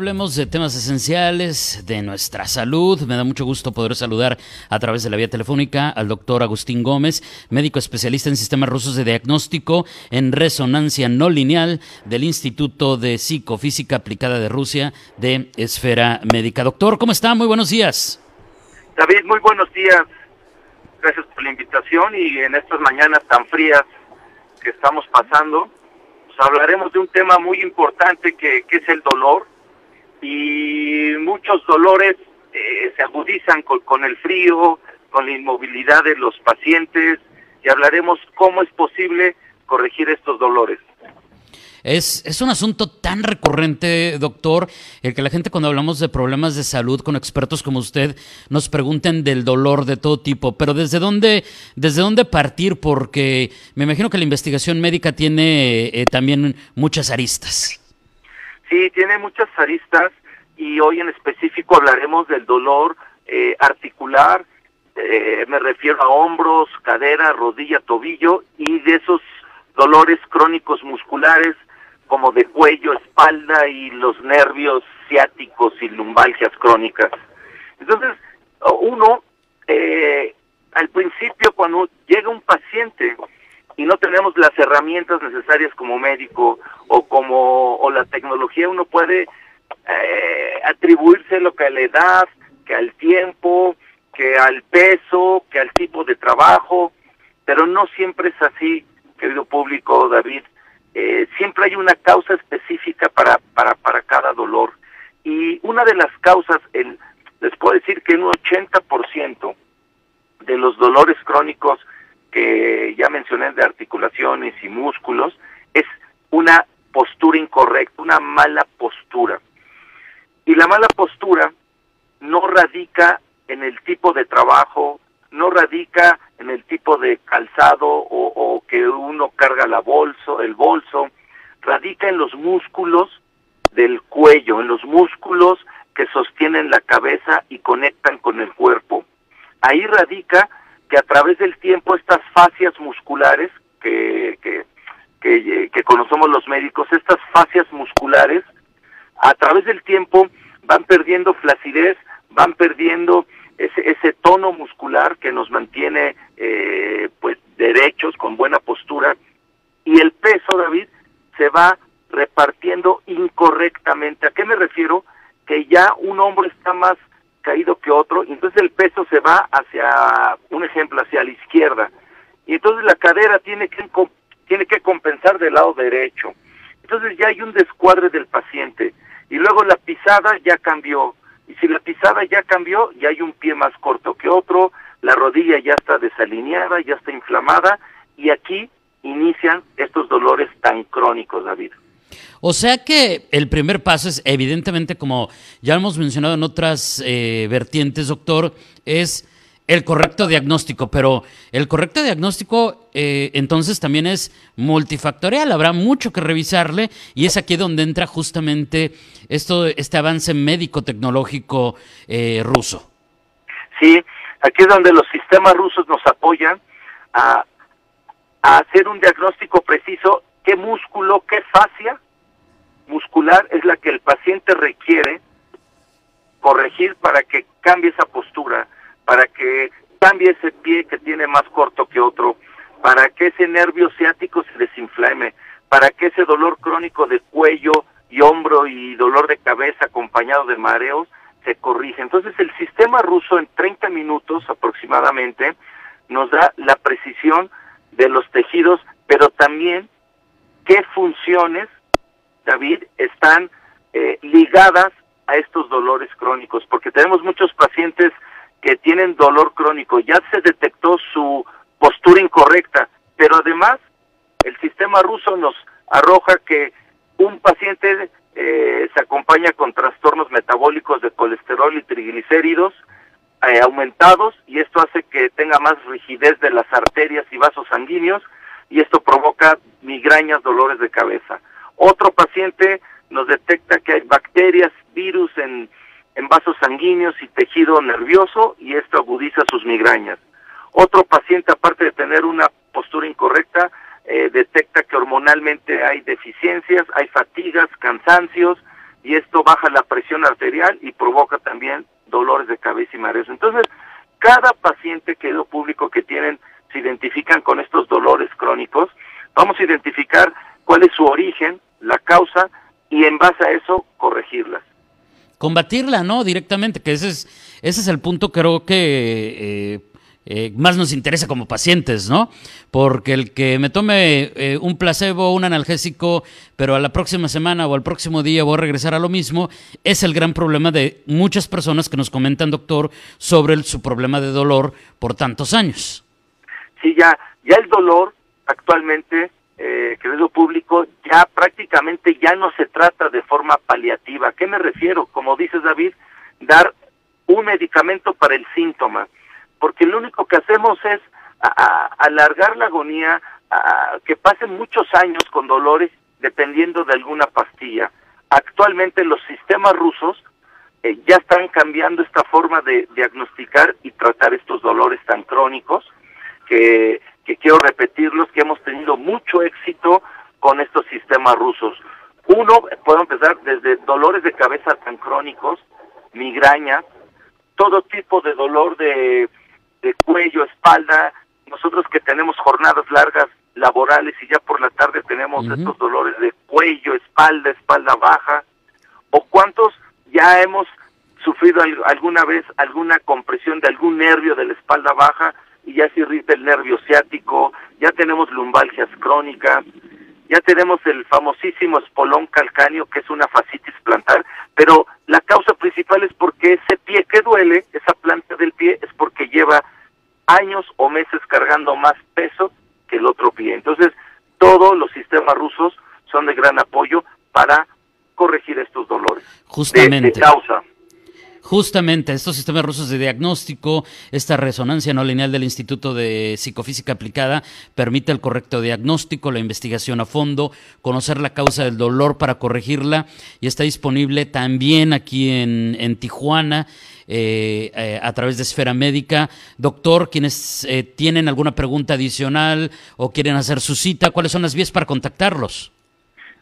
Hablemos de temas esenciales, de nuestra salud. Me da mucho gusto poder saludar a través de la vía telefónica al doctor Agustín Gómez, médico especialista en sistemas rusos de diagnóstico en resonancia no lineal del Instituto de Psicofísica Aplicada de Rusia de Esfera Médica. Doctor, ¿cómo está? Muy buenos días. David, muy buenos días. Gracias por la invitación y en estas mañanas tan frías que estamos pasando, pues hablaremos de un tema muy importante que, que es el dolor y muchos dolores eh, se agudizan con, el frío, con la inmovilidad de los pacientes y hablaremos cómo es posible corregir estos dolores. Es, es, un asunto tan recurrente, doctor, el que la gente cuando hablamos de problemas de salud con expertos como usted nos pregunten del dolor de todo tipo, pero ¿desde dónde, desde dónde partir? Porque me imagino que la investigación médica tiene eh, también muchas aristas. Sí, tiene muchas aristas y hoy en específico hablaremos del dolor eh, articular, eh, me refiero a hombros, cadera, rodilla, tobillo y de esos dolores crónicos musculares como de cuello, espalda y los nervios ciáticos y lumbalgias crónicas. Entonces, uno, eh, al principio cuando llega un paciente y no tenemos las herramientas necesarias como médico o como o la tecnología, uno puede eh, atribuirse lo que a la edad, que al tiempo, que al peso, que al tipo de trabajo, pero no siempre es así, querido público David. Eh, siempre hay una causa específica para, para, para cada dolor. Y una de las causas, el, les puedo decir que un 80% de los dolores crónicos que ya mencioné de articulaciones y músculos, es una postura incorrecta, una mala postura. Y la mala postura no radica en el tipo de trabajo, en el tipo de calzado o, o que uno carga la bolso, el bolso, radica en los músculos del cuello, en los músculos que sostienen la cabeza y conectan con el cuerpo. Ahí radica que a través del tiempo estas fascias musculares que, que, que, conocemos los médicos, estas fascias musculares, a través del tiempo van perdiendo flacidez, van perdiendo ese, ese tono muscular que nos mantiene eh, pues derechos, con buena postura, y el peso, David, se va repartiendo incorrectamente. ¿A qué me refiero? Que ya un hombro está más caído que otro, y entonces el peso se va hacia, un ejemplo, hacia la izquierda, y entonces la cadera tiene que, tiene que compensar del lado derecho. Entonces ya hay un descuadre del paciente, y luego la pisada ya cambió, si la pisada ya cambió, ya hay un pie más corto que otro, la rodilla ya está desalineada, ya está inflamada, y aquí inician estos dolores tan crónicos, David. O sea que el primer paso es, evidentemente, como ya hemos mencionado en otras eh, vertientes, doctor, es el correcto diagnóstico, pero el correcto diagnóstico eh, entonces también es multifactorial, habrá mucho que revisarle y es aquí donde entra justamente esto, este avance médico-tecnológico eh, ruso. Sí, aquí es donde los sistemas rusos nos apoyan a, a hacer un diagnóstico preciso, qué músculo, qué fascia muscular es la que el paciente requiere corregir para que cambie esa postura, para que cambie ese pie que tiene más corto que otro, para que ese nervio ciático se desinflame, para que ese dolor crónico de cuello y hombro y dolor de cabeza acompañado de mareos se corrige. Entonces el sistema ruso en 30 minutos aproximadamente nos da la precisión de los tejidos, pero también qué funciones David, están eh, ligadas a estos dolores crónicos, porque tenemos muchos pacientes que tienen dolor crónico, ya se detectó su postura incorrecta, pero además el sistema ruso nos arroja que un paciente eh, se acompaña con trastornos metabólicos de colesterol y triglicéridos eh, aumentados y esto hace que tenga más rigidez de las arterias y vasos sanguíneos y esto provoca migrañas, dolores de cabeza. Otro paciente nos detecta que hay bacterias, virus en, en vasos sanguíneos y tejido nervioso y esto agudiza sus migrañas. Otro paciente, aparte de tener una postura incorrecta, eh, detecta que hormonalmente hay deficiencias, hay fatigas, cansancios y esto baja la presión arterial y provoca también dolores de cabeza y mareos. Entonces, cada paciente quedó público que tienen se identifican con estos dolores crónicos, vamos a identificar cuál es su origen, la causa y en base a eso corregirlas combatirla, ¿no? Directamente, que ese es, ese es el punto creo que eh, eh, más nos interesa como pacientes, ¿no? Porque el que me tome eh, un placebo, un analgésico, pero a la próxima semana o al próximo día voy a regresar a lo mismo, es el gran problema de muchas personas que nos comentan, doctor, sobre su problema de dolor por tantos años. Sí, ya, ya el dolor actualmente eh, querido público, ya prácticamente ya no se trata de forma paliativa. ¿A qué me refiero? Como dices David, dar un medicamento para el síntoma, porque lo único que hacemos es alargar la agonía, que pasen muchos años con dolores dependiendo de alguna pastilla. Actualmente los sistemas rusos eh, ya están cambiando esta forma de diagnosticar y tratar estos dolores tan crónicos que que quiero repetirlos, que hemos tenido mucho éxito con estos sistemas rusos. Uno, puedo empezar desde dolores de cabeza tan crónicos, migraña, todo tipo de dolor de, cuello, espalda, nosotros que tenemos jornadas largas laborales y ya por la tarde tenemos estos dolores de cuello, espalda, espalda baja, o cuántos ya hemos sufrido alguna vez alguna compresión de algún nervio de la espalda baja y ya se irrita el nervio ciático, ya tenemos lumbalgias crónicas, ya tenemos el famosísimo espolón calcáneo, que es una fascitis plantar, pero la causa principal es porque ese pie que duele, esa planta del pie, es porque lleva años o meses cargando más peso que el otro pie. Entonces, todos los sistemas rusos son de gran apoyo para corregir estos dolores. Justamente. de causa. Justamente estos sistemas rusos de diagnóstico, esta resonancia no lineal del Instituto de Psicofísica Aplicada permite el correcto diagnóstico, la investigación a fondo, conocer la causa del dolor para corregirla y está disponible también aquí en, Tijuana. Eh, eh, a través de Esfera Médica. Doctor, quienes eh, tienen alguna pregunta adicional o quieren hacer su cita, ¿cuáles son las vías para contactarlos?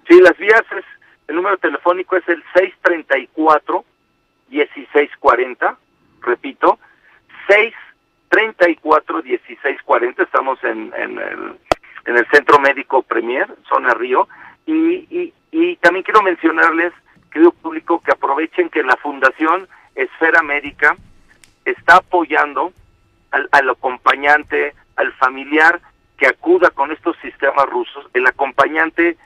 Sí, las vías es, el número telefónico es el 634 1640, repito, 634 1640, estamos en, en, el, en el Centro Médico Premier, zona Río, y, y, también quiero mencionarles, querido público, que aprovechen que la Fundación Esfera Médica está apoyando al, al acompañante, al familiar que acuda con estos sistemas rusos, el acompañante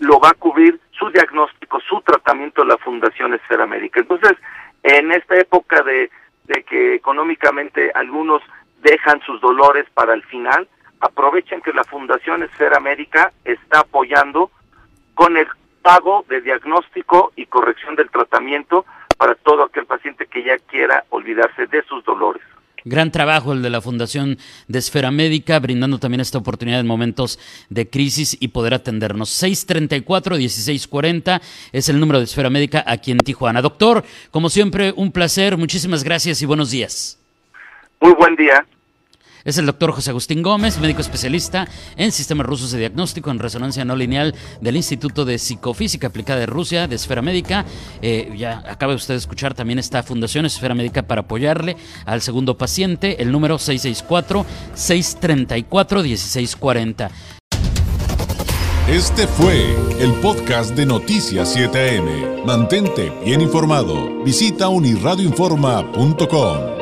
lo va a cubrir su diagnóstico, su tratamiento de la Fundación Esfera Médica. Entonces, en esta época de, de que económicamente algunos dejan sus dolores para el final, aprovechen que la Fundación Esfera Médica está apoyando con el pago de diagnóstico y corrección del tratamiento para todo aquel paciente que ya quiera olvidarse de sus dolores. Gran trabajo el de la Fundación de Esfera Médica, brindando también esta oportunidad en momentos de crisis y poder atendernos. 634-1640 es el número de Esfera Médica aquí en Tijuana. Doctor, como siempre, un placer, muchísimas gracias y buenos días. Muy buen día. Es el doctor José Agustín Gómez, médico especialista en sistemas rusos de diagnóstico en resonancia no lineal del Instituto de Psicofísica Aplicada de Rusia, de Esfera Médica. Eh, ya acaba usted de escuchar también esta fundación Esfera Médica para apoyarle al segundo paciente, el número 664-634-1640. Este fue el podcast de Noticias 7am. Mantente bien informado. Visita unirradioinforma.com.